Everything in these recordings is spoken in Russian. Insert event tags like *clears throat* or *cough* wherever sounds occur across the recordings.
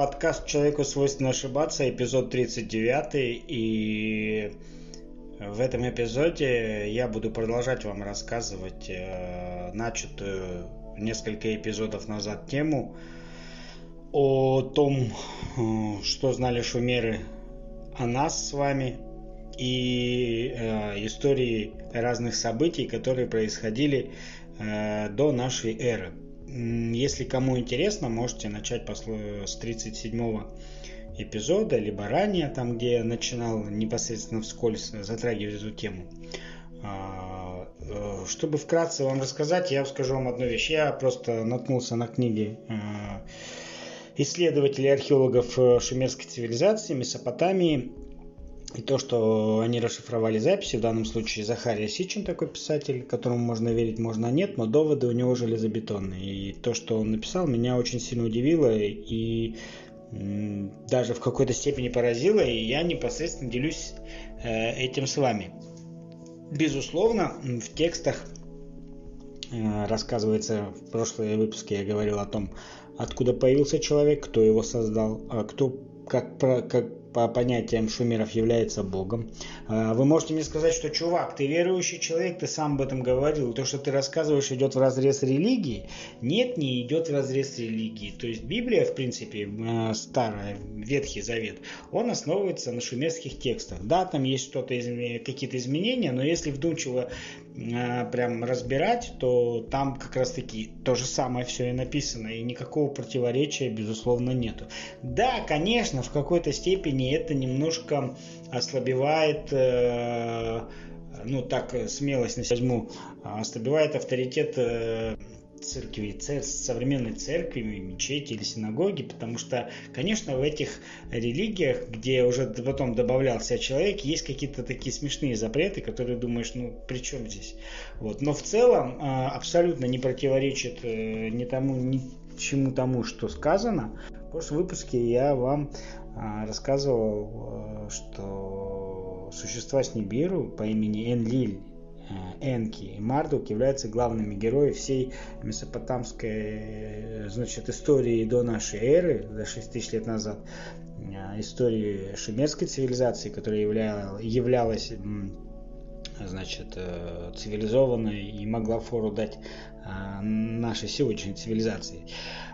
Подкаст «Человеку свойственно ошибаться», эпизод 39. И в этом эпизоде я буду продолжать вам рассказывать э, начатую несколько эпизодов назад тему о том, э, что знали шумеры о нас с вами и э, истории разных событий, которые происходили э, до нашей эры. Если кому интересно, можете начать с 37 эпизода, либо ранее, там, где я начинал непосредственно вскользь затрагивать эту тему. А, э, чтобы вкратце вам рассказать, я скажу вам одну вещь. Я просто наткнулся на книги э, исследователей археологов э, шумерской цивилизации, Месопотамии, и то, что они расшифровали записи, в данном случае Захария Сичин такой писатель, которому можно верить, можно нет, но доводы у него железобетонные. И то, что он написал, меня очень сильно удивило и даже в какой-то степени поразило, и я непосредственно делюсь э, этим с вами. Безусловно, в текстах э, рассказывается, в прошлые выпуске я говорил о том, откуда появился человек, кто его создал, а кто как, как по понятиям шумеров является Богом. А, вы можете мне сказать, что, чувак, ты верующий человек, ты сам об этом говорил. То, что ты рассказываешь, идет в разрез религии? Нет, не идет в разрез религии. То есть Библия, в принципе, а, старая, Ветхий Завет, он основывается на шумерских текстах. Да, там есть что-то, какие-то изменения, но если вдумчиво прям разбирать, то там как раз таки то же самое все и написано, и никакого противоречия, безусловно, нету. Да, конечно, в какой-то степени это немножко ослабевает, э, ну так смелость на возьму, ослабевает авторитет э, церкви, цер, современной церкви, мечети или синагоги, потому что, конечно, в этих религиях, где уже потом добавлялся человек, есть какие-то такие смешные запреты, которые думаешь, ну, при чем здесь? Вот. Но в целом э, абсолютно не противоречит ни тому, ни чему тому, что сказано. В прошлом выпуске я вам а, рассказывал, э, что существа с Нибиру по имени Энлиль, э, Энки и Мардук являются главными героями всей месопотамской э, значит, истории до нашей эры, за 6 тысяч лет назад, истории шумерской цивилизации, которая являлась значит, цивилизованной и могла фору дать нашей сегодняшней цивилизации.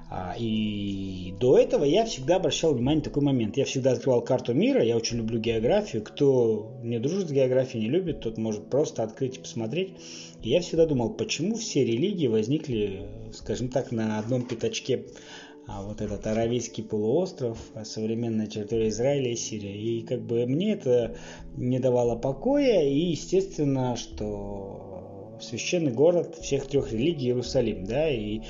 А, и до этого я всегда обращал внимание на такой момент. Я всегда открывал карту мира, я очень люблю географию. Кто не дружит с географией, не любит, тот может просто открыть и посмотреть. И я всегда думал, почему все религии возникли, скажем так, на одном пятачке а вот этот Аравийский полуостров, современная территория Израиля и Сирии. И как бы мне это не давало покоя, и естественно, что священный город всех трех религий Иерусалим, да, и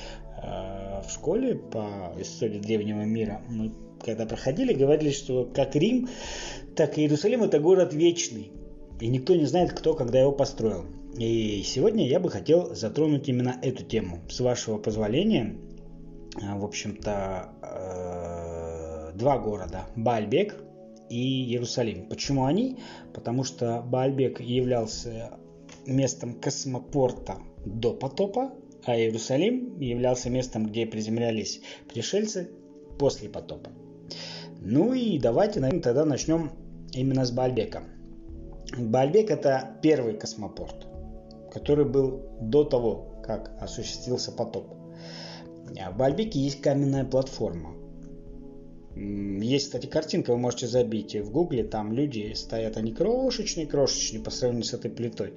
в школе по истории древнего мира мы когда проходили, говорили, что как Рим, так и Иерусалим это город вечный. И никто не знает, кто когда его построил. И сегодня я бы хотел затронуть именно эту тему. С вашего позволения, э, в общем-то, э, два города. Баальбек и Иерусалим. Почему они? Потому что Баальбек являлся местом космопорта до потопа, а Иерусалим являлся местом, где приземлялись пришельцы после потопа. Ну и давайте, наверное, тогда начнем именно с Бальбека. Бальбек это первый космопорт, который был до того, как осуществился потоп. В Бальбеке есть каменная платформа. Есть, кстати, картинка, вы можете забить в гугле, там люди стоят, они крошечные-крошечные по сравнению с этой плитой.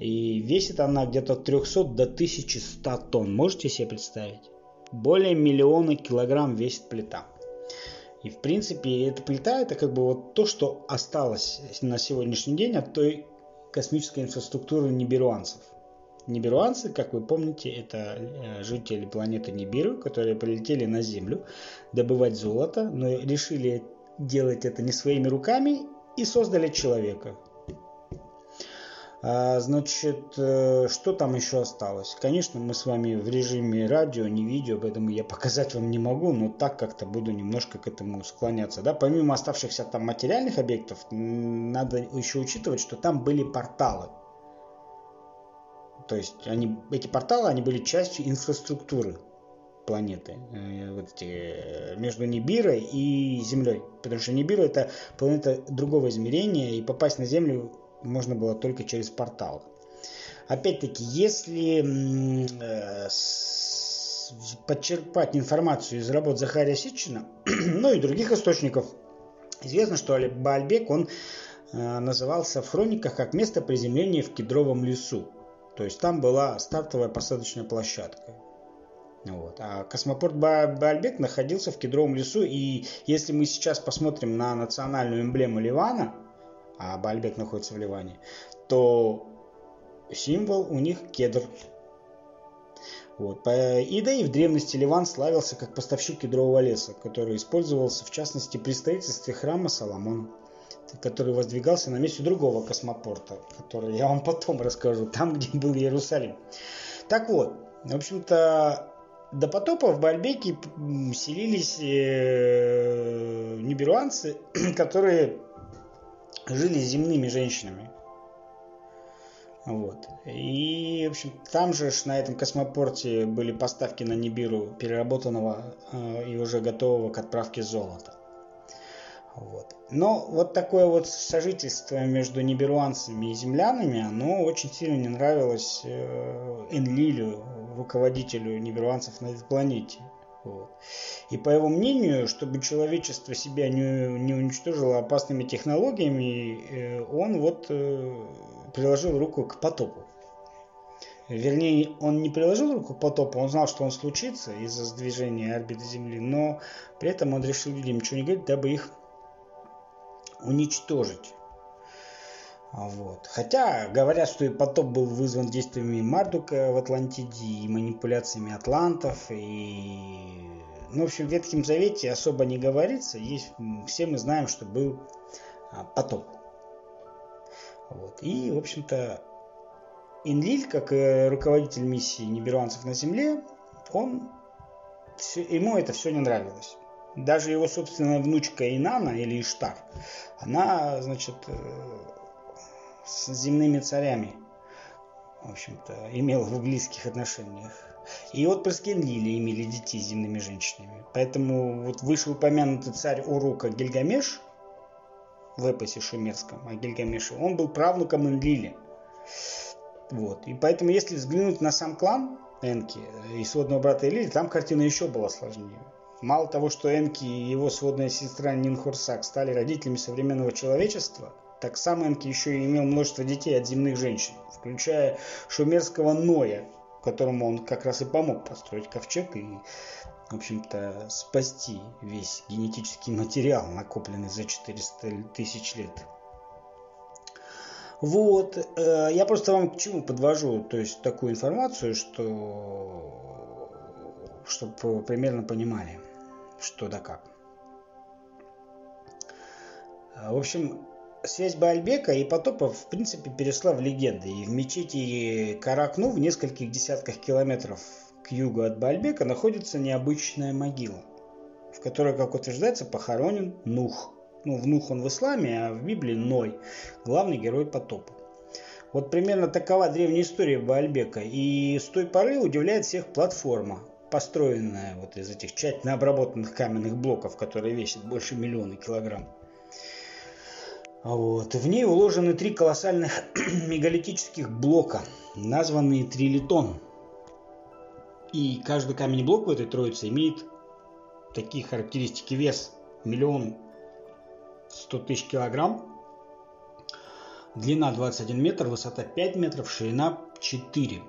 И весит она где-то от 300 до 1100 тонн. Можете себе представить? Более миллиона килограмм весит плита. И в принципе эта плита это как бы вот то, что осталось на сегодняшний день от той космической инфраструктуры нибируанцев. Нибируанцы, как вы помните, это э, жители планеты Нибиру, которые полетели на Землю добывать золото, но решили делать это не своими руками и создали человека. А, значит, э, что там еще осталось? Конечно, мы с вами в режиме радио, не видео, поэтому я показать вам не могу, но так как-то буду немножко к этому склоняться. Да? Помимо оставшихся там материальных объектов, надо еще учитывать, что там были порталы. То есть они, эти порталы, они были частью инфраструктуры. планеты, э, вот эти, э, между Нибирой и Землей. Потому что Нибира это планета другого измерения, и попасть на Землю можно было только через портал. Опять-таки, если э, подчерпать информацию из работ Захария Ситчина, *clears throat* ну и других источников, известно, что Баальбек, он э, назывался в хрониках как место приземления в кедровом лесу. То есть там была стартовая посадочная площадка. Вот. А космопорт Баальбек находился в кедровом лесу, и если мы сейчас посмотрим на национальную эмблему Ливана, а Баальбек находится в Ливане, то символ у них кедр. Вот. И да и в древности Ливан славился как поставщик кедрового леса, который использовался в частности при строительстве храма Соломона, который воздвигался на месте другого космопорта, который я вам потом расскажу, там, где был Иерусалим. Так вот, в общем-то, до потопа в Бальбеке селились э, ниберуанцы, *clears throat* которые жили земными женщинами. Вот. И, в общем, там же на этом космопорте были поставки на Нибиру переработанного э, и уже готового к отправке золота. Вот. Но вот такое вот сожительство между ниберуанцами и землянами, оно очень сильно не нравилось э, Энлилю, руководителю ниберуанцев на этой планете. Вот. И по его мнению, чтобы человечество себя не, не уничтожило опасными технологиями, э, он вот э, приложил руку к потопу. Вернее, он не приложил руку к потопу, он знал, что он случится из-за сдвижения орбиты Земли, но при этом он решил людям ничего не говорить, дабы их уничтожить. Вот. Хотя говорят, что и потоп был вызван действиями Мардука в Атлантиде и манипуляциями атлантов. И... Ну, в общем, в Ветхом Завете особо не говорится. Есть... Все мы знаем, что был а, потоп. Вот. И, в общем-то, Инлиль, как руководитель миссии ниберуанцев на Земле, он, ему это все не нравилось. Даже его собственная внучка Инана или Иштар, она, значит, э, с земными царями, в общем-то, имела в близких отношениях. И отпрыски Энлили имели детей с земными женщинами. Поэтому вот вышеупомянутый царь Урука Гильгамеш в эпосе шумерском о Гильгамеше, он был правнуком Энлили. Вот. И поэтому, если взглянуть на сам клан Энки и сводного брата Элили, там картина еще была сложнее. Мало того, что Энки и его сводная сестра Нинхурсак стали родителями современного человечества, так сам Энки еще и имел множество детей от земных женщин, включая шумерского Ноя, которому он как раз и помог построить ковчег и в общем-то, спасти весь генетический материал, накопленный за 400 тысяч лет. Вот, э, я просто вам к чему подвожу, то есть такую информацию, что, чтобы примерно понимали, что да как. В общем, связь Баальбека и потопа в принципе перешла в легенды. И в мечети Каракну в нескольких десятках километров к югу от Бальбека находится необычная могила, в которой, как утверждается, похоронен Нух. Ну, в Нух он в исламе, а в Библии Ной, главный герой потопа. Вот примерно такова древняя история Баальбека. И с той поры удивляет всех платформа, построенная вот из этих тщательно обработанных каменных блоков, которые весят больше миллиона килограмм. Вот. В ней уложены три колоссальных *clears throat* мегалитических блока, названные трилитон. И каждый камень блок в этой троице имеет такие характеристики. Вес миллион сто тысяч килограмм, длина 21 метр, высота 5 метров, ширина 4.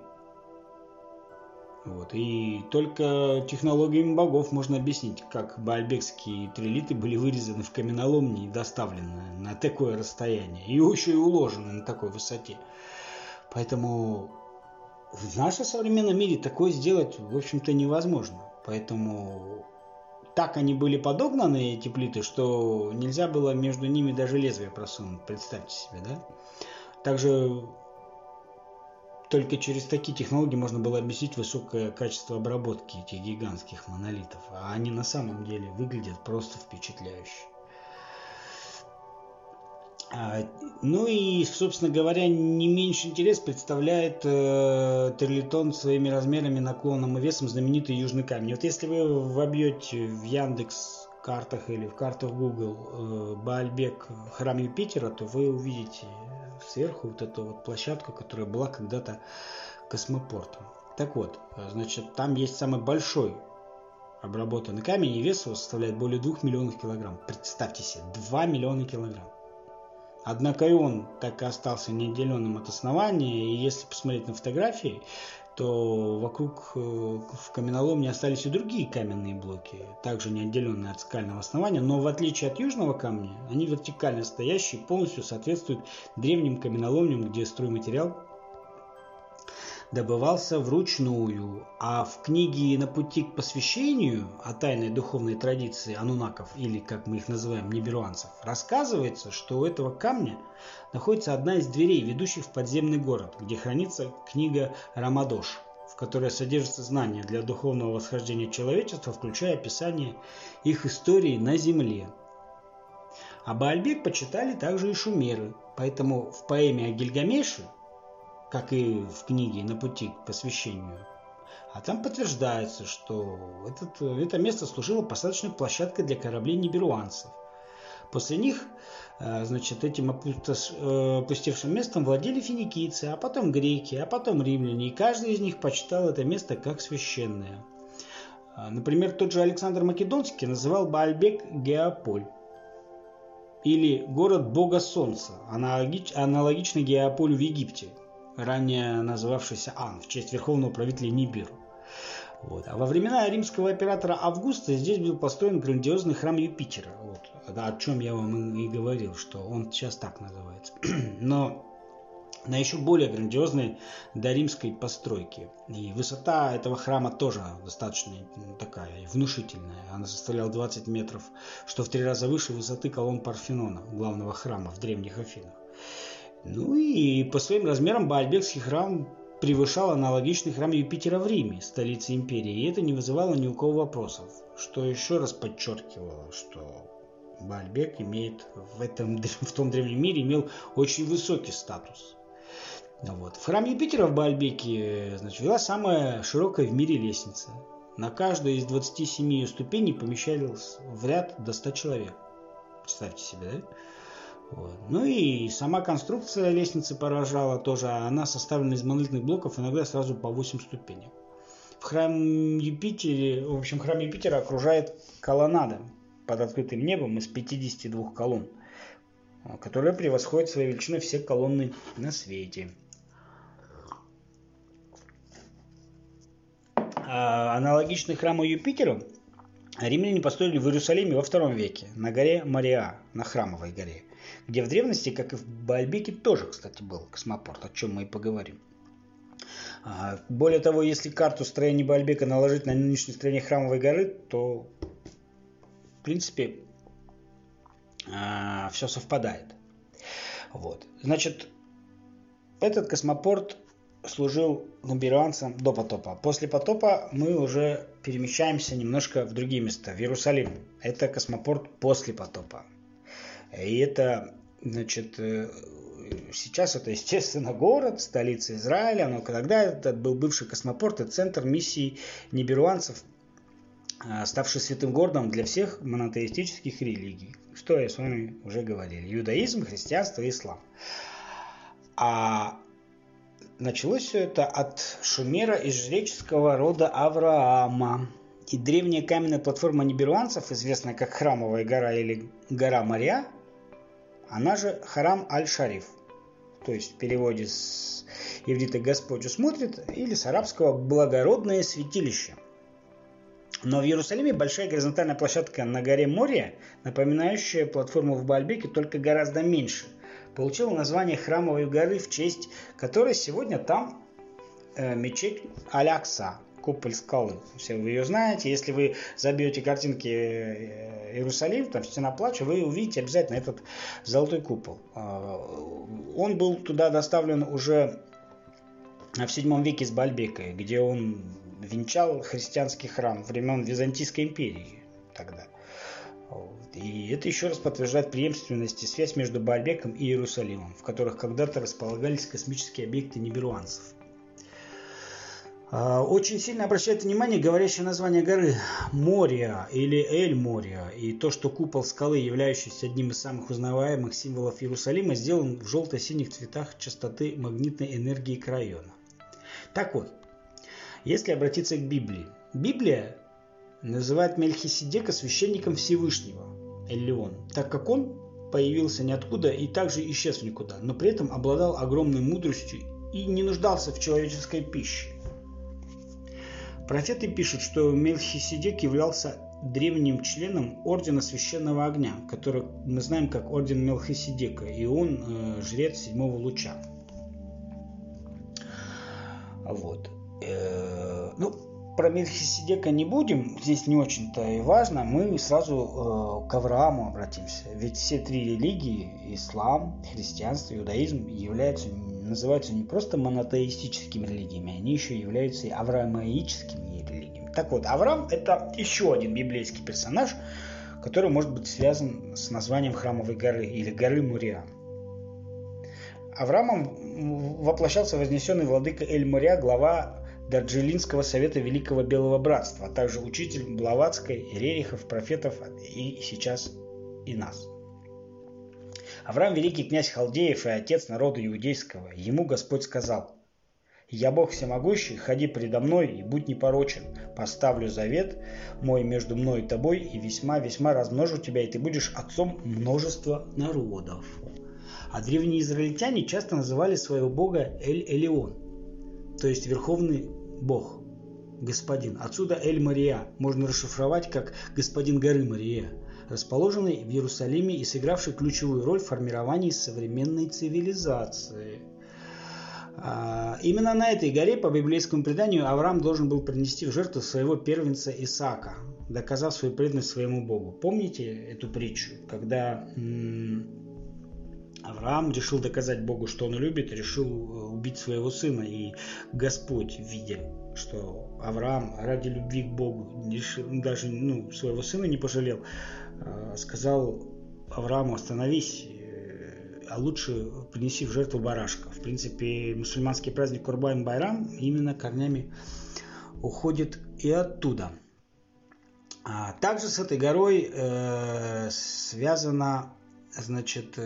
Вот. И только технологиями богов можно объяснить, как баальбекские трилиты были вырезаны в каменоломне и доставлены на такое расстояние. И еще и уложены на такой высоте. Поэтому в нашем современном мире такое сделать, в общем-то, невозможно. Поэтому так они были подогнаны, эти плиты, что нельзя было между ними даже лезвие просунуть. Представьте себе, да? Также только через такие технологии можно было объяснить высокое качество обработки этих гигантских монолитов. А они на самом деле выглядят просто впечатляюще. А, ну и, собственно говоря, не меньше интерес представляет э, Терлитон своими размерами, наклоном и весом знаменитый Южный камень. Вот если вы вобьете в Яндекс картах или в картах Google э, Баальбек храм Юпитера, то вы увидите сверху вот эту вот площадку, которая была когда-то космопортом. Так вот, значит, там есть самый большой обработанный камень, и вес его составляет более 2 миллионов килограмм. Представьте себе, 2 миллиона килограмм. Однако и он так и остался неотделенным от основания, и если посмотреть на фотографии, то вокруг э, в каменоломне остались и другие каменные блоки, также не отделенные от скального основания, но в отличие от южного камня, они вертикально стоящие, полностью соответствуют древним каменоломням, где стройматериал добывался вручную, а в книге «На пути к посвящению» о тайной духовной традиции анунаков, или, как мы их называем, неберуанцев, рассказывается, что у этого камня находится одна из дверей, ведущих в подземный город, где хранится книга «Рамадош», в которой содержатся знания для духовного восхождения человечества, включая описание их истории на Земле. А Баальбек почитали также и шумеры, поэтому в поэме о Гильгамеше как и в книге «На пути к посвящению». А там подтверждается, что этот, это место служило посадочной площадкой для кораблей ниберуанцев. После них, э, значит, этим э, опустевшим местом владели финикийцы, а потом греки, а потом римляне, и каждый из них почитал это место как священное. Э, например, тот же Александр Македонский называл Баальбек Геополь или город бога солнца, аналогично Геополю в Египте, ранее называвшийся Ан, в честь верховного правителя Нибиру. Вот. А во времена римского оператора Августа здесь был построен грандиозный храм Юпитера. Вот. О чем я вам и говорил, что он сейчас так называется. *clears throat* Но на еще более грандиозной до римской постройки. И высота этого храма тоже достаточно такая внушительная. Она составляла 20 метров, что в три раза выше высоты колонн Парфенона, главного храма в древних Афинах. Ну и по своим размерам Баальбекский храм превышал аналогичный храм Юпитера в Риме, столице империи, и это не вызывало ни у кого вопросов, что еще раз подчеркивало, что Баальбек имеет в, этом, в том древнем мире имел очень высокий статус. Вот. В храм Юпитера в Баальбеке значит, вела самая широкая в мире лестница. На каждой из 27 ее ступеней помещались в ряд до 100 человек. Представьте себе, да? Вот. Ну и сама конструкция лестницы поражала тоже. Она составлена из монолитных блоков, иногда сразу по 8 ступенек. В храм Юпитере, в общем, храм Юпитера окружает колоннада под открытым небом из 52 колонн, которая превосходит своей величиной все колонны на свете. А аналогичный храму Юпитеру римляне построили в Иерусалиме во втором веке, на горе Мариа, на храмовой горе где в древности, как и в Баальбеке, тоже, кстати, был космопорт, о чем мы и поговорим. А, более того, если карту строения Баальбека наложить на нынешнее строение Храмовой горы, то, в принципе, а, все совпадает. Вот. Значит, этот космопорт служил наберанцам до потопа. После потопа мы уже перемещаемся немножко в другие места, в Иерусалим. Это космопорт после потопа. И это, значит, э, сейчас это, *laughs* естественно, город, столица Израиля, но когда это был бывший космопорт и центр миссии ниберуанцев, а, ставший святым городом для всех монотеистических религий, что я с вами уже говорил, иудаизм, христианство и ислам. А началось все это от Шумера из жреческого рода Авраама. И древняя каменная платформа ниберуанцев, известная как Храмовая гора или гора Мария, она же Харам Аль-Шариф. То есть в переводе с иврита «Господь усмотрит» или с арабского «благородное святилище». Но в Иерусалиме большая горизонтальная площадка на горе Мория, напоминающая платформу в Бальбеке, только гораздо меньше, получила название Храмовой горы, в честь которой сегодня там э, мечеть Алякса, куполь скалы. Все вы ее знаете. Если вы забьете картинки э, Иерусалим, там стена плача, вы увидите обязательно этот золотой купол. А, он был туда доставлен уже в 7 веке из Бальбека, где он венчал христианский храм времен Византийской империи тогда. И это еще раз подтверждает преемственность и связь между Баальбеком и Иерусалимом, в которых когда-то располагались космические объекты ниберуанцев. А, очень сильно обращает внимание говорящее название горы Мория или Эль Мория и то, что купол скалы, являющийся одним из самых узнаваемых символов Иерусалима, сделан в желто-синих цветах частоты магнитной энергии крайона. Так вот, если обратиться к Библии, Библия называет Мельхиседека священником Всевышнего, Эллион, так как он появился ниоткуда и также исчез в никуда, но при этом обладал огромной мудростью и не нуждался в человеческой пище. Профеты пишут, что Мельхиседек являлся древним членом Ордена Священного Огня, который мы знаем как Орден Мелхиседека, и он э, жрец седьмого луча. Вот. Э, ну, про Мельхиседека не будем, здесь не очень-то и важно, мы сразу э, к Аврааму обратимся. Ведь все три религии, ислам, христианство, иудаизм, являются называются не просто монотеистическими религиями, они еще являются и авраамаическими религиями. Так вот, Авраам – это еще один библейский персонаж, который может быть связан с названием Храмовой горы или горы Мурия. Авраамом воплощался вознесенный владыка Эль-Мурия, глава Дарджилинского совета Великого Белого Братства, а также учитель Блаватской, Рерихов, профетов и сейчас и нас. Авраам великий князь Халдеев и отец народа иудейского. Ему Господь сказал, «Я Бог всемогущий, ходи предо мной и будь непорочен. Поставлю завет мой между мной и тобой, и весьма-весьма размножу тебя, и ты будешь отцом множества народов». А древние израильтяне часто называли своего бога Эль-Элеон, то есть Верховный Бог, Господин. Отсюда Эль-Мария можно расшифровать как Господин горы Мария – расположенный в Иерусалиме и сыгравший ключевую роль в формировании современной цивилизации. А, именно на этой горе, по библейскому преданию, Авраам должен был принести в жертву своего первенца Исаака, доказав свою преданность своему Богу. Помните эту притчу, когда Авраам решил доказать Богу, что он любит, решил э, убить своего сына, и Господь, видя, что Авраам ради любви к Богу решил, даже ну, своего сына не пожалел, Э, сказал Аврааму, остановись, э, а лучше принеси в жертву барашка. В принципе, мусульманский праздник Курбан Байрам именно корнями уходит и оттуда. А также с этой горой э, связано, значит,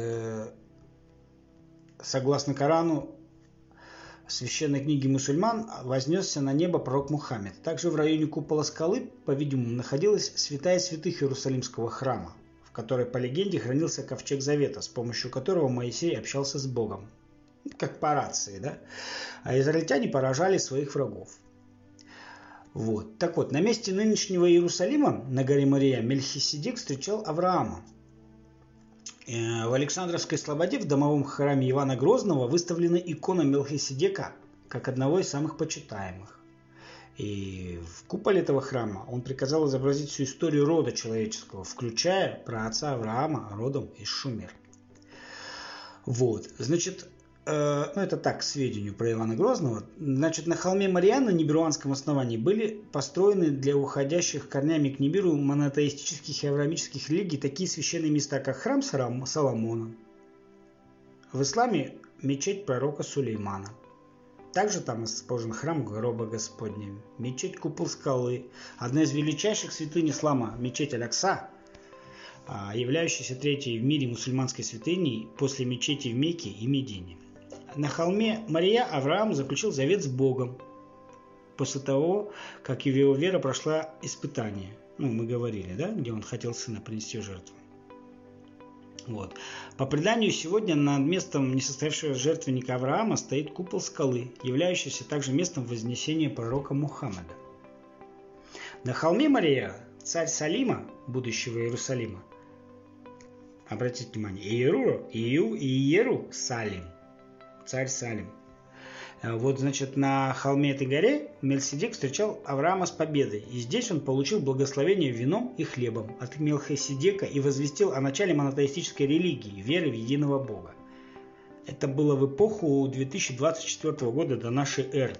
согласно Корану, священной книги мусульман вознесся на небо пророк Мухаммед. Также в районе купола скалы, по-видимому, находилась святая святых Иерусалимского храма, в которой, по легенде, хранился ковчег Завета, с помощью которого Моисей общался с Богом. Как по рации, да? А израильтяне поражали своих врагов. Вот. Так вот, на месте нынешнего Иерусалима, на горе Мария, Мельхиседек встречал Авраама, в Александровской Слободе в домовом храме Ивана Грозного выставлена икона Мелхиседека как одного из самых почитаемых. И в куполе этого храма он приказал изобразить всю историю рода человеческого, включая про отца Авраама родом из Шумер. Вот, значит, Э, ну это так, к сведению про Ивана Грозного, значит, на холме Мариан на Нибируанском основании были построены для уходящих корнями к Нибиру монотеистических и авраамических религий такие священные места, как храм Соломона, в исламе мечеть пророка Сулеймана. Также там расположен храм гроба Господня, мечеть Купол Скалы, одна из величайших святынь ислама, мечеть Алякса, а, являющаяся третьей в мире мусульманской святыней после мечети в Мекке и Медине. На холме Мария Авраам заключил завет с Богом после того, как его вера прошла испытание. Ну, мы говорили, да, где он хотел сына принести жертву. Вот. По преданию, сегодня над местом несостоявшего жертвенника Авраама стоит купол скалы, являющийся также местом вознесения пророка Мухаммада. На холме Мария царь Салима, будущего Иерусалима, обратите внимание, Иеру, Ию, Иеру Салим – царь Салим. Э, вот, значит, на холме этой горе Мельсидек встречал Авраама с победой, и здесь он получил благословение вином и хлебом от Мелхиседека и возвестил о начале монотеистической религии, веры в единого Бога. Это было в эпоху 2024 года до нашей эры.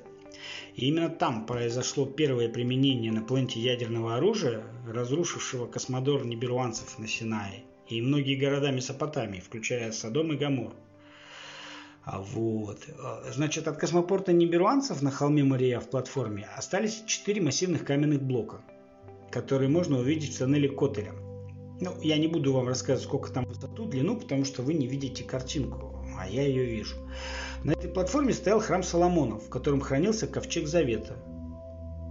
И именно там произошло первое применение на планете ядерного оружия, разрушившего космодор ниберуанцев на Синае и многие города Месопотамии, включая Содом и Гамор. А вот. Значит, от космопорта ниберуанцев на холме Мария в платформе остались четыре массивных каменных блока, которые можно увидеть в тоннеле Котеля. Ну, я не буду вам рассказывать, сколько там высоту, длину, потому что вы не видите картинку, а я ее вижу. На этой платформе стоял храм Соломонов, в котором хранился ковчег Завета,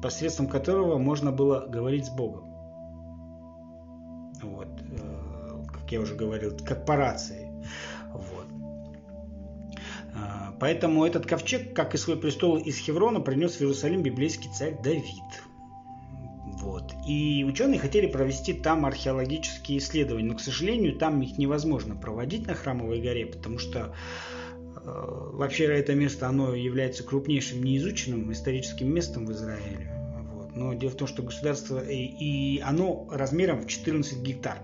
посредством которого можно было говорить с Богом. Вот, э, как я уже говорил, корпорации. Поэтому этот ковчег, как и свой престол из Хеврона, принес в Иерусалим библейский царь Давид. Вот. И ученые хотели провести там археологические исследования, но, к сожалению, там их невозможно проводить на Храмовой горе, потому что Э, вообще это место, оно является крупнейшим неизученным историческим местом в Израиле. Вот. Но дело в том, что государство, и, и оно размером в 14 гектар.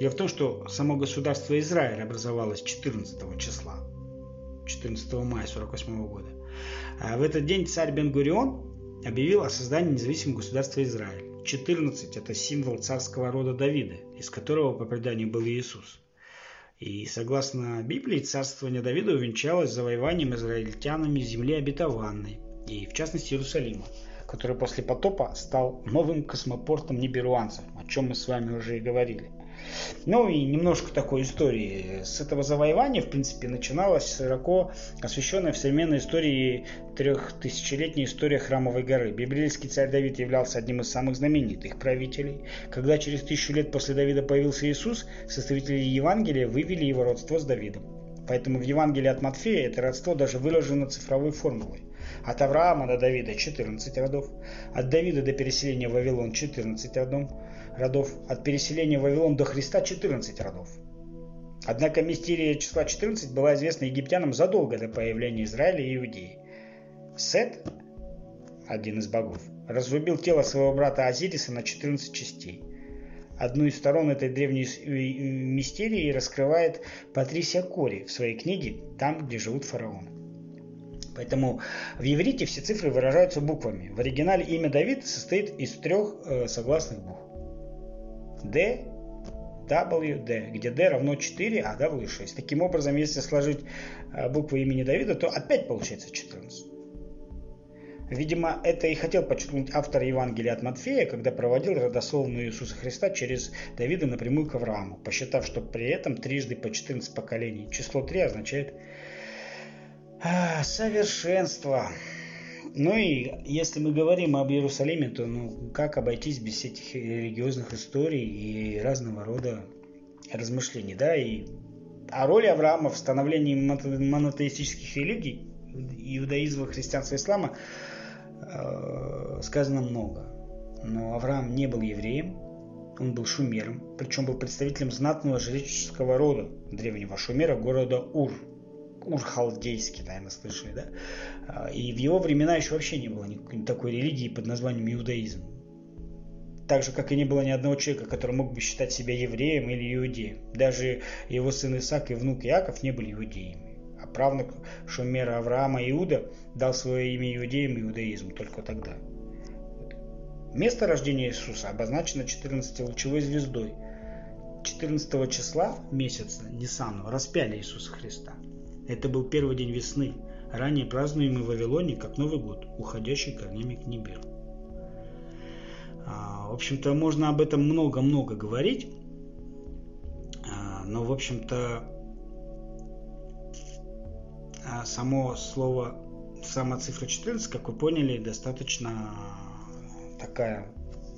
Дело в том, что само государство Израиль образовалось 14 числа, 14 мая 48 года. А в этот день царь Бен-Гурион объявил о создании независимого государства Израиль. 14 – это символ царского рода Давида, из которого по преданию был Иисус. И согласно Библии, царствование Давида увенчалось завоеванием израильтянами земли обетованной, и в частности Иерусалима, который после потопа стал новым космопортом неберуанцев, о чем мы с вами уже и говорили – ну и немножко такой истории. С этого завоевания, в принципе, начиналась широко освещенная в современной истории трехтысячелетняя история Храмовой горы. Библейский царь Давид являлся одним из самых знаменитых правителей. Когда через тысячу лет после Давида появился Иисус, составители Евангелия вывели его родство с Давидом. Поэтому в Евангелии от Матфея это родство даже выражено цифровой формулой. От Авраама до Давида 14 родов, от Давида до переселения в Вавилон 14 родов, родов, от переселения в Вавилон до Христа 14 родов. Однако мистерия числа 14 была известна египтянам задолго до появления Израиля и Иудеи. Сет, один из богов, разрубил тело своего брата Азириса на 14 частей. Одну из сторон этой древней мистерии раскрывает Патрисия Кори в своей книге «Там, где живут фараоны». Поэтому в иврите все цифры выражаются буквами. В оригинале имя Давид состоит из трех э, согласных букв. D, W, D, где D равно 4, а W 6. Таким образом, если сложить э, буквы имени Давида, то опять получается 14. Видимо, это и хотел подчеркнуть автор Евангелия от Матфея, когда проводил родословную Иисуса Христа через Давида напрямую к Аврааму, посчитав, что при этом трижды по 14 поколений. Число 3 означает а, совершенство. Ну и если мы говорим об Иерусалиме, то ну, как обойтись без этих религиозных историй и разного рода размышлений, да, и о роли Авраама в становлении монотеистических религий, иудаизма, христианства, ислама, э, сказано много. Но Авраам не был евреем, он был шумером, причем был представителем знатного жреческого рода древнего шумера города Ур – Урхалдейский, наверное, слышали, да? А, и в его времена еще вообще не было никакой такой религии под названием иудаизм. Так же, как и не было ни одного человека, который мог бы считать себя евреем или иудеем. Даже его сын Исаак и внук Иаков не были иудеями. А правнук Шумера Авраама Иуда дал свое имя иудеям и иудаизму только тогда. Место рождения Иисуса обозначено 14-лучевой звездой. 14 числа месяца Нисану распяли Иисуса Христа. Это был первый день весны, ранее празднуемый в Вавилоне как Новый год, уходящий корнями к Нибиру. А, в общем-то, можно об этом много-много говорить, а, но, в общем-то, а, само слово, сама цифра 14, как вы поняли, достаточно такая,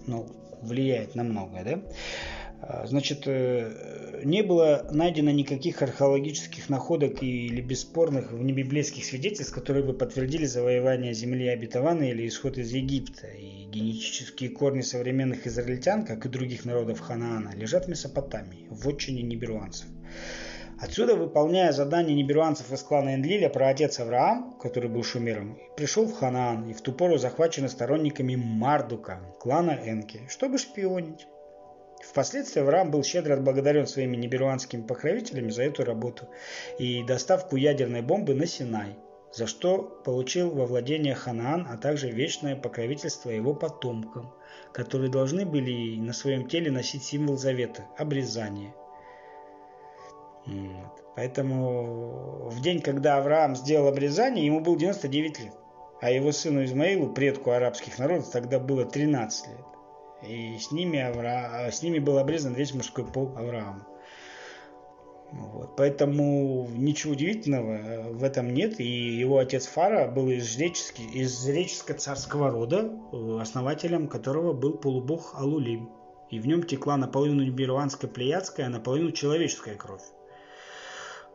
ну, влияет на многое, да? Значит, э, не было найдено никаких археологических находок или бесспорных внебиблейских свидетельств, которые бы подтвердили завоевание земли обетованной или исход из Египта. И генетические корни современных израильтян, как и других народов Ханаана, лежат в Месопотамии, в отчине неберуанцев. Отсюда, выполняя задание неберуанцев из клана Энлиля, про отец Авраам, который был шумером, пришел в Ханаан и в ту пору захвачен сторонниками Мардука, клана Энки, чтобы шпионить. Впоследствии Авраам был щедро отблагодарен своими неберуанскими покровителями за эту работу и доставку ядерной бомбы на Синай, за что получил во владение Ханаан, а также вечное покровительство его потомкам, которые должны были на своем теле носить символ завета – обрезание. Поэтому в день, когда Авраам сделал обрезание, ему было 99 лет, а его сыну Измаилу, предку арабских народов, тогда было 13 лет. И с ними, Авра... с ними был обрезан весь мужской пол Авраама. Вот. Поэтому ничего удивительного в этом нет. И его отец Фара был из, из жреческо-царского рода, э, основателем которого был полубог Алулим. И в нем текла наполовину нибирванская плеядская, а наполовину человеческая кровь.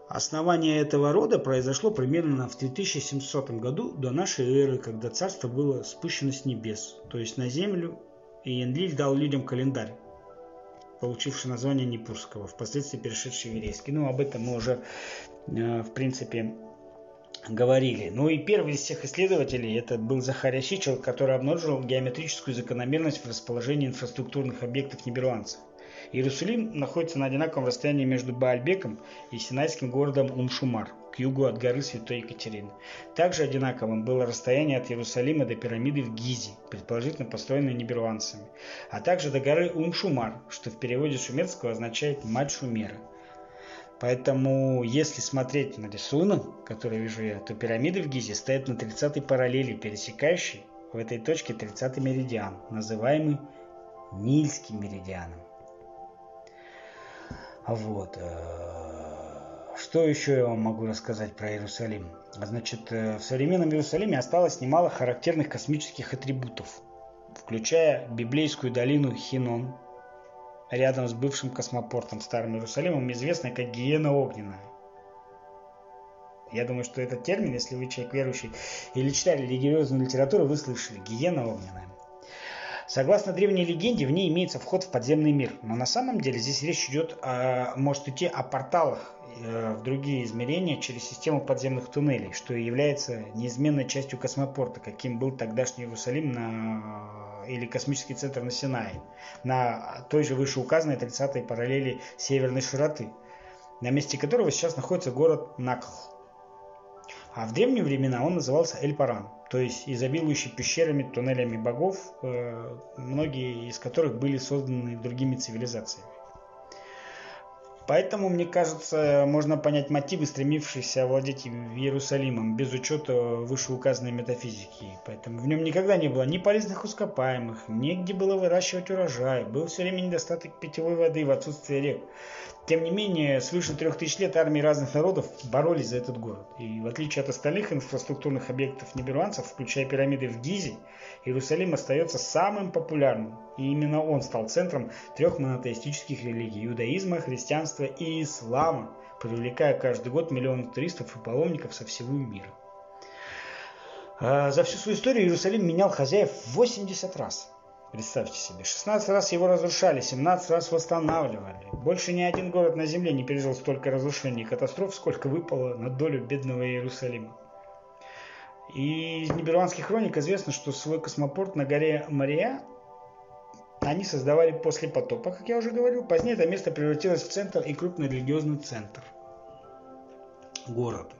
Основание этого рода произошло примерно в 3700 году до нашей эры, когда царство было спущено с небес, то есть на землю, и Энлиль дал людям календарь получивший название Непурского, впоследствии перешедший в еврейский. Ну, об этом мы уже, э, в принципе, говорили. Ну и первый из всех исследователей это был Захария Щичел, который обнаружил геометрическую закономерность в расположении инфраструктурных объектов ниберуанцев. Иерусалим находится на одинаковом расстоянии между Баальбеком и синайским городом Умшумар к югу от горы Святой Екатерины. Также одинаковым было расстояние от Иерусалима до пирамиды в Гизе, предположительно построенной ниберванцами, а также до горы Умшумар, что в переводе шумерского означает «мать Шумера». Поэтому, если смотреть на рисунок, который вижу я, то пирамиды в Гизе стоят на 30-й параллели, пересекающей в этой точке 30-й меридиан, называемый Нильским меридианом. Вот. Э, что еще я вам могу рассказать про Иерусалим? Значит, э, в современном Иерусалиме осталось немало характерных космических атрибутов, включая библейскую долину Хинон, рядом с бывшим космопортом Старым Иерусалимом, известной как Гиена Огненная. Я думаю, что этот термин, если вы человек верующий или читали религиозную литературу, вы слышали. Гиена Огненная. Согласно древней легенде, в ней имеется вход в подземный мир. Но на самом деле здесь речь идет, о, может идти о порталах э, в другие измерения через систему подземных туннелей, что и является неизменной частью космопорта, каким был тогдашний Иерусалим на, или космический центр на Синае, на той же вышеуказанной 30-й параллели северной широты, на месте которого сейчас находится город Накл. А в древние времена он назывался Эль-Паран, то есть изобилующий пещерами, туннелями богов, э, многие из которых были созданы другими цивилизациями. Поэтому, мне кажется, можно понять мотивы, стремившиеся овладеть Иерусалимом, без учета вышеуказанной метафизики. Поэтому в нем никогда не было ни полезных ископаемых, негде было выращивать урожай, был все время недостаток питьевой воды в отсутствие рек. Тем не менее, свыше трех тысяч лет армии разных народов боролись за этот город. И в отличие от остальных инфраструктурных объектов ниберуанцев, включая пирамиды в Гизе, Иерусалим остается самым популярным. И именно он стал центром трех монотеистических религий – иудаизма, христианства и ислама, привлекая каждый год миллионы туристов и паломников со всего мира. А, за всю свою историю Иерусалим менял хозяев 80 раз – Представьте себе, 16 раз его разрушали, 17 раз восстанавливали. Больше ни один город на земле не пережил столько разрушений и катастроф, сколько выпало на долю бедного Иерусалима. И из ниберванских хроник известно, что свой космопорт на горе Мария они создавали после потопа, как я уже говорил. Позднее это место превратилось в центр и крупный религиозный центр города.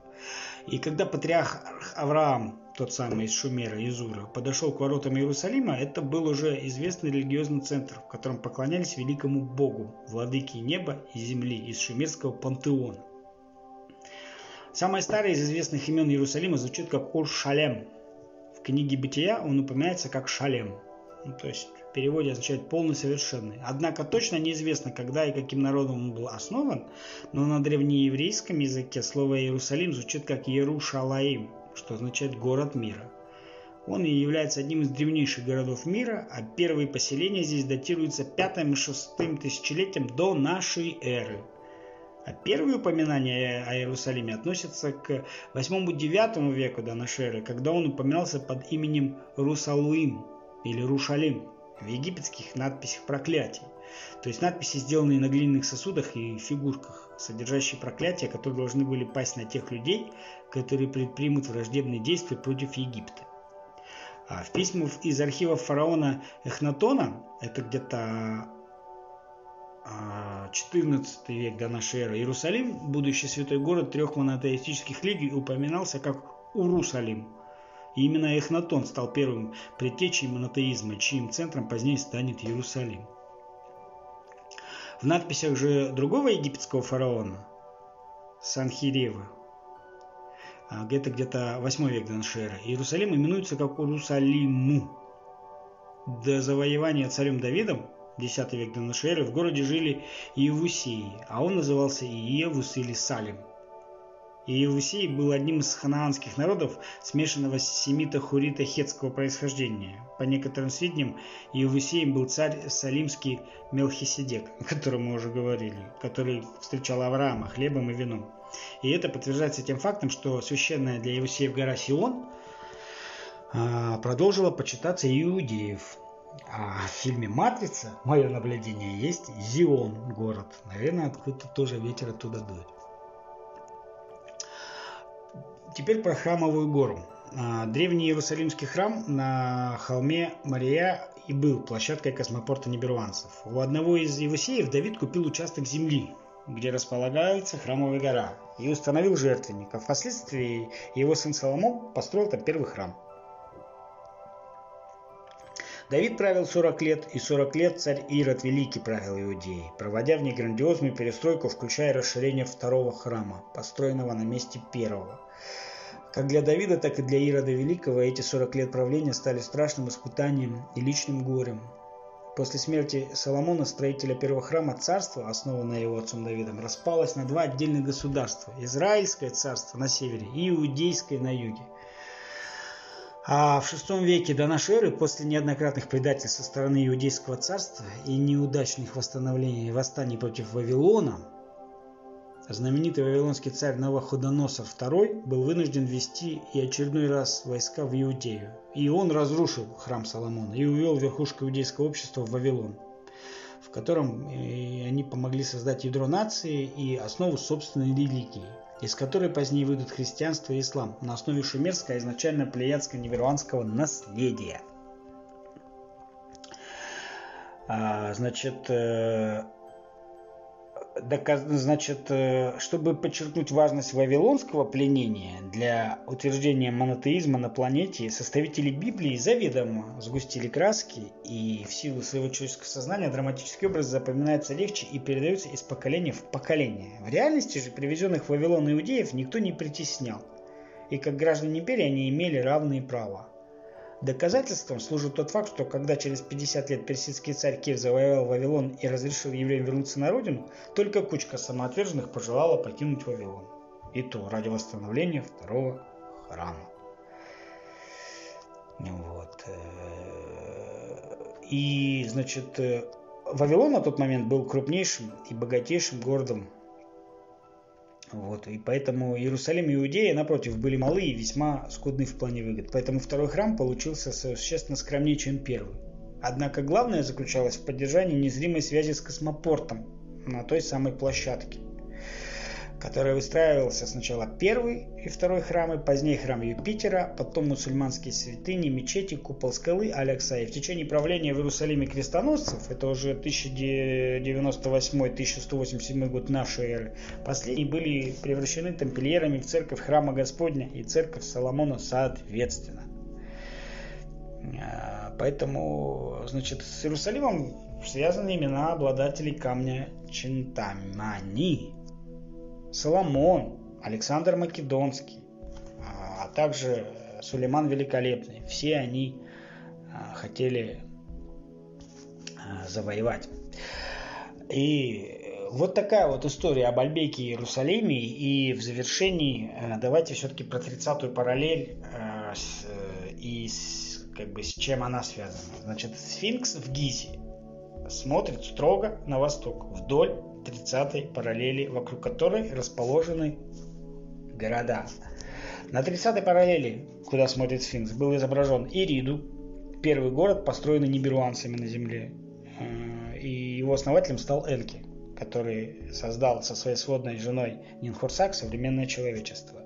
И когда патриарх Авраам тот самый из Шумера, из Ура, подошел к воротам Иерусалима, это был уже известный религиозный центр, в котором поклонялись великому Богу, владыке неба и земли из шумерского пантеона. Самое старое из известных имен Иерусалима звучит как Ур-Шалем. В книге Бытия он упоминается как Шалем, ну, то есть в переводе означает полный, совершенный. Однако точно неизвестно, когда и каким народом он был основан, но на древнееврейском языке слово Иерусалим звучит как Ерушалаим, что означает «город мира». Он и является одним из древнейших городов мира, а первые поселения здесь датируются 5 и 6 тысячелетием до нашей эры. А первые упоминания о Иерусалиме относятся к 8-9 веку до нашей эры, когда он упоминался под именем Русалуим или Рушалим в египетских надписях проклятий. То есть надписи, сделанные на глиняных сосудах и фигурках, содержащие проклятия, которые должны были пасть на тех людей, которые предпримут враждебные действия против Египта. А в письмах из архивов фараона Эхнатона, это где-то 14 а, век до нашей эры, Иерусалим, будущий святой город трех монотеистических лигий, упоминался как Урусалим. И именно Эхнатон стал первым предтечей монотеизма, чьим центром позднее станет Иерусалим. В надписях же другого египетского фараона, Санхирева, где-то где-то 8 век до эры, Иерусалим именуется как Урусалиму. До завоевания царем Давидом, 10 век до эры, в городе жили Иевусеи, а он назывался Иевус или Салим – Иевусей был одним из ханаанских народов, смешанного семита-хурита-хетского происхождения. По некоторым сведениям, Иевусеем был царь Салимский Мелхиседек, о котором мы уже говорили, который встречал Авраама хлебом и вином. И это подтверждается тем фактом, что священная для Иевусеев гора Сион а, продолжила почитаться иудеев. А в фильме «Матрица» мое наблюдение есть Зион город. Наверное, откуда-то тоже ветер оттуда дует. Теперь про храмовую гору. А, древний Иерусалимский храм на холме Мария и был площадкой космопорта ниберванцев. У одного из Евусеев Давид купил участок земли, где располагается храмовая гора, и установил жертвенник, а впоследствии его сын Соломон построил там первый храм. Давид правил 40 лет, и 40 лет царь Ирод Великий правил Иудеей, проводя в ней грандиозную перестройку, включая расширение второго храма, построенного на месте первого – как для Давида, так и для Ирода Великого эти 40 лет правления стали страшным испытанием и личным горем. После смерти Соломона, строителя первого храма, царство, основанное его отцом Давидом, распалось на два отдельных государства. Израильское царство на севере и Иудейское на юге. А в VI веке до нашей эры, после неоднократных предательств со стороны Иудейского царства и неудачных восстановлений восстаний против Вавилона, знаменитый вавилонский царь Новоходоносор II был вынужден ввести и очередной раз войска в Иудею. И он разрушил храм Соломона и увел верхушку иудейского общества в Вавилон, в котором э, они помогли создать ядро нации и основу собственной религии, из которой позднее выйдут христианство и ислам на основе шумерского, а изначально плеядско-неверванского наследия. А, значит, э, значит, э, чтобы подчеркнуть важность вавилонского пленения для утверждения монотеизма на планете, составители Библии заведомо сгустили краски, и в силу своего человеческого сознания драматический образ запоминается легче и передается из поколения в поколение. В реальности же привезенных в Вавилон иудеев никто не притеснял, и как граждане империи они имели равные права. Доказательством служит тот факт, что когда через 50 лет персидский царь Кир завоевал Вавилон и разрешил евреям вернуться на родину, только кучка самоотверженных пожелала покинуть Вавилон. И то ради восстановления второго храма. Вот. И, значит, Вавилон на тот момент был крупнейшим и богатейшим городом вот, и поэтому Иерусалим и Иудея, напротив, были малы и весьма скудны в плане выгод. Поэтому второй храм получился существенно скромнее, чем первый. Однако главное заключалось в поддержании незримой связи с космопортом на той самой площадке который выстраивался сначала первый и второй храмы, позднее храм Юпитера, потом мусульманские святыни, мечети, купол скалы Алекса. И в течение правления в Иерусалиме крестоносцев, это уже 1098-1187 год нашей эры, последние были превращены тамплиерами в церковь храма Господня и церковь Соломона соответственно. А, поэтому, значит, с Иерусалимом связаны имена обладателей камня Чинтамани, Соломон, Александр Македонский, а, а также Сулейман Великолепный. Все они а, хотели а, завоевать. И вот такая вот история об Альбеке и Иерусалиме. И в завершении давайте все-таки про 30-ю параллель и с, как бы с чем она связана. Значит, сфинкс в Гизе смотрит строго на восток, вдоль 30-й параллели, вокруг которой расположены города. На 30-й параллели, куда смотрит сфинкс, был изображен Ириду, первый город, построенный ниберуанцами на земле. Э, и его основателем стал Энки, который создал со своей сводной женой Нинхурсак современное человечество.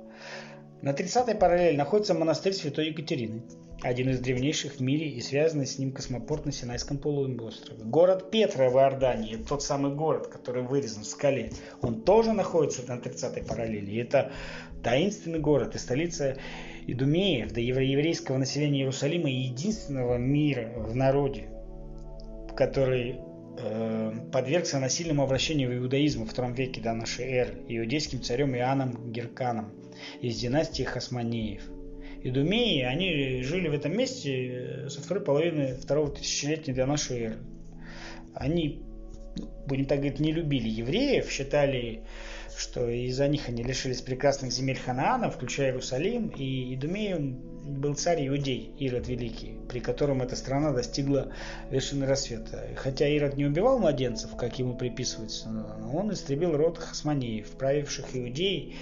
На 30-й параллели находится монастырь Святой Екатерины, один из древнейших в мире и связанный с ним космопорт на Синайском полуострове. Город Петра в Иордании, тот самый город, который вырезан в скале, он тоже находится на 30-й параллели. И это таинственный город и столица Идумеев, до еврейского населения Иерусалима и единственного мира в народе, который э, подвергся насильному обращению в иудаизм во втором веке до нашей эры иудейским царем Иоанном Герканом из династии Хасманеев. Идумеи, они жили в этом месте э, со второй половины второго тысячелетия до нашей эры. Они, будем так говорить, не любили евреев, считали, что из-за них они лишились прекрасных земель Ханаана, включая Иерусалим, и Идумеем был царь Иудей, Ирод Великий, при котором эта страна достигла вершины рассвета. Хотя Ирод не убивал младенцев, как ему приписывается, он истребил род Хасманеев, правивших Иудеей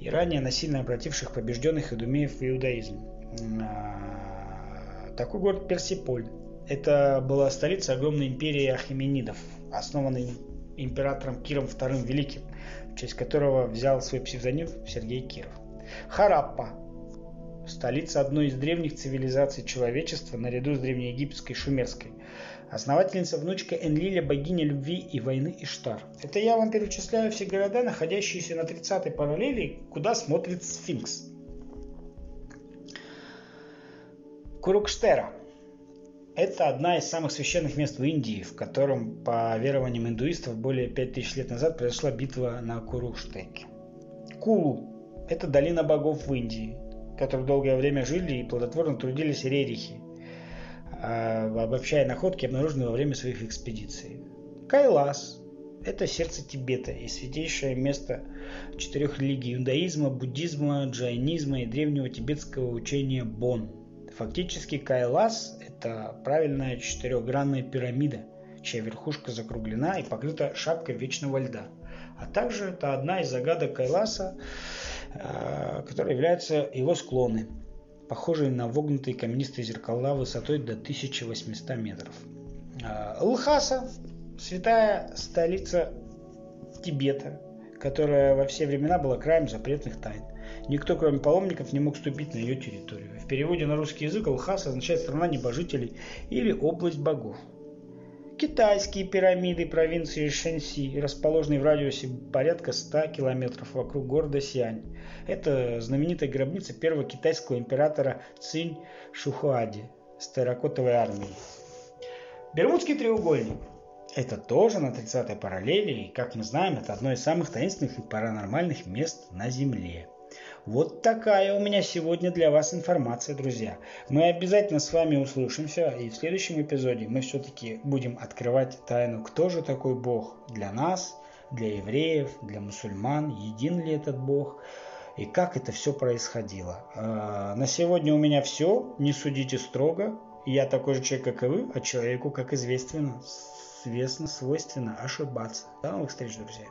и ранее насильно обративших побежденных идумеев в иудаизм. А, такой город Персиполь. Это была столица огромной империи Ахименидов, основанной императором Киром II Великим, в честь которого взял свой псевдоним Сергей Киров. Хараппа – столица одной из древних цивилизаций человечества наряду с древнеегипетской и шумерской – Основательница внучка Энлиля, богиня любви и войны Иштар. Это я вам перечисляю все города, находящиеся на 30-й параллели, куда смотрит сфинкс. Курукштера. Это одна из самых священных мест в Индии, в котором, по верованиям индуистов, более 5000 лет назад произошла битва на Курукштеке. Кулу – это долина богов в Индии, в которой долгое время жили и плодотворно трудились рерихи, обобщая находки, обнаруженные во время своих экспедиций. Кайлас – это сердце Тибета и святейшее место четырех религий – иудаизма, буддизма, джайнизма и древнего тибетского учения Бон. Фактически Кайлас – это правильная четырехгранная пирамида, чья верхушка закруглена и покрыта шапкой вечного льда. А также это одна из загадок Кайласа, а, которая является его склоны – похожие на вогнутые каменистые зеркала высотой до 1800 метров. А, Лхаса – святая столица Тибета, которая во все времена была краем запретных тайн. Никто, кроме паломников, не мог ступить на ее территорию. В переводе на русский язык Лхаса означает «страна небожителей» или «область богов». Китайские пирамиды провинции Шэньси, расположенные в радиусе порядка 100 километров вокруг города Сиань. Это знаменитая гробница первого китайского императора Цинь Шухуади с терракотовой армией. Бермудский треугольник. Это тоже на 30-й параллели, и, как мы знаем, это одно из самых таинственных и паранормальных мест на Земле. Вот такая у меня сегодня для вас информация, друзья. Мы обязательно с вами услышимся, и в следующем эпизоде мы все-таки будем открывать тайну, кто же такой Бог для нас, для евреев, для мусульман, един ли этот Бог, и как это все происходило. А, на сегодня у меня все, не судите строго. Я такой же человек, как и вы, а человеку, как известно, известно, свойственно ошибаться. До новых встреч, друзья.